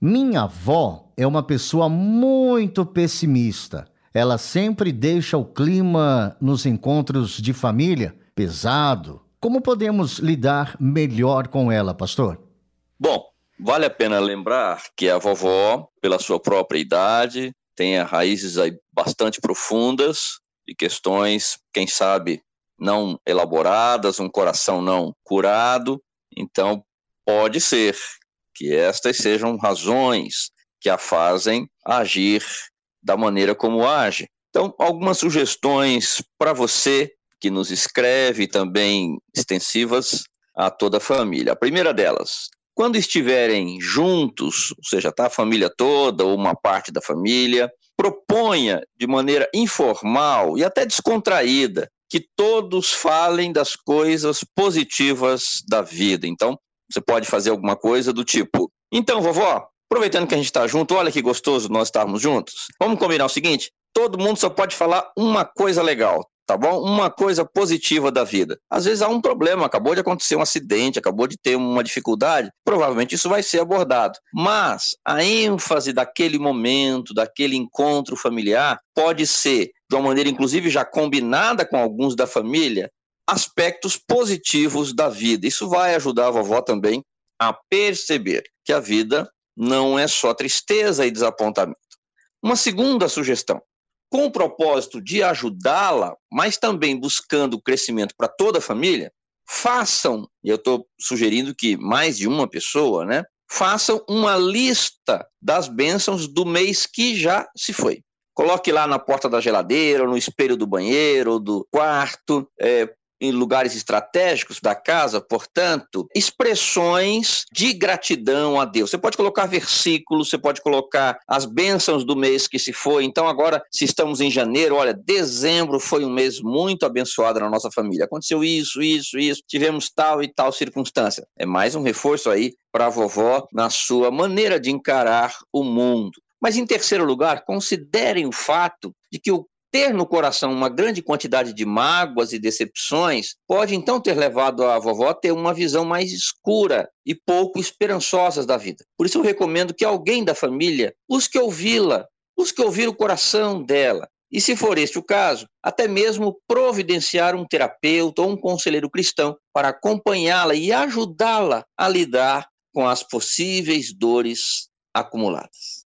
Minha avó é uma pessoa muito pessimista. Ela sempre deixa o clima nos encontros de família pesado. Como podemos lidar melhor com ela, pastor? Bom, vale a pena lembrar que a vovó, pela sua própria idade, tem raízes aí bastante profundas e questões, quem sabe, não elaboradas, um coração não curado. Então, pode ser que estas sejam razões que a fazem agir da maneira como age. Então, algumas sugestões para você que nos escreve, também extensivas a toda a família. A primeira delas, quando estiverem juntos, ou seja, tá a família toda ou uma parte da família, proponha de maneira informal e até descontraída que todos falem das coisas positivas da vida. Então, você pode fazer alguma coisa do tipo: então, vovó, aproveitando que a gente está junto, olha que gostoso nós estarmos juntos. Vamos combinar o seguinte: todo mundo só pode falar uma coisa legal, tá bom? Uma coisa positiva da vida. Às vezes há um problema, acabou de acontecer um acidente, acabou de ter uma dificuldade, provavelmente isso vai ser abordado. Mas a ênfase daquele momento, daquele encontro familiar, pode ser de uma maneira inclusive já combinada com alguns da família, aspectos positivos da vida. Isso vai ajudar a vovó também a perceber que a vida não é só tristeza e desapontamento. Uma segunda sugestão, com o propósito de ajudá-la, mas também buscando crescimento para toda a família, façam, e eu estou sugerindo que mais de uma pessoa, né? Façam uma lista das bênçãos do mês que já se foi. Coloque lá na porta da geladeira, no espelho do banheiro, do quarto, é, em lugares estratégicos da casa, portanto, expressões de gratidão a Deus. Você pode colocar versículos, você pode colocar as bênçãos do mês que se foi. Então, agora, se estamos em janeiro, olha, dezembro foi um mês muito abençoado na nossa família. Aconteceu isso, isso, isso, tivemos tal e tal circunstância. É mais um reforço aí para a vovó na sua maneira de encarar o mundo. Mas, em terceiro lugar, considerem o fato de que o ter no coração uma grande quantidade de mágoas e decepções pode então ter levado a vovó a ter uma visão mais escura e pouco esperançosa da vida. Por isso eu recomendo que alguém da família busque ouvi-la, busque ouvir o coração dela. E se for este o caso, até mesmo providenciar um terapeuta ou um conselheiro cristão para acompanhá-la e ajudá-la a lidar com as possíveis dores acumuladas.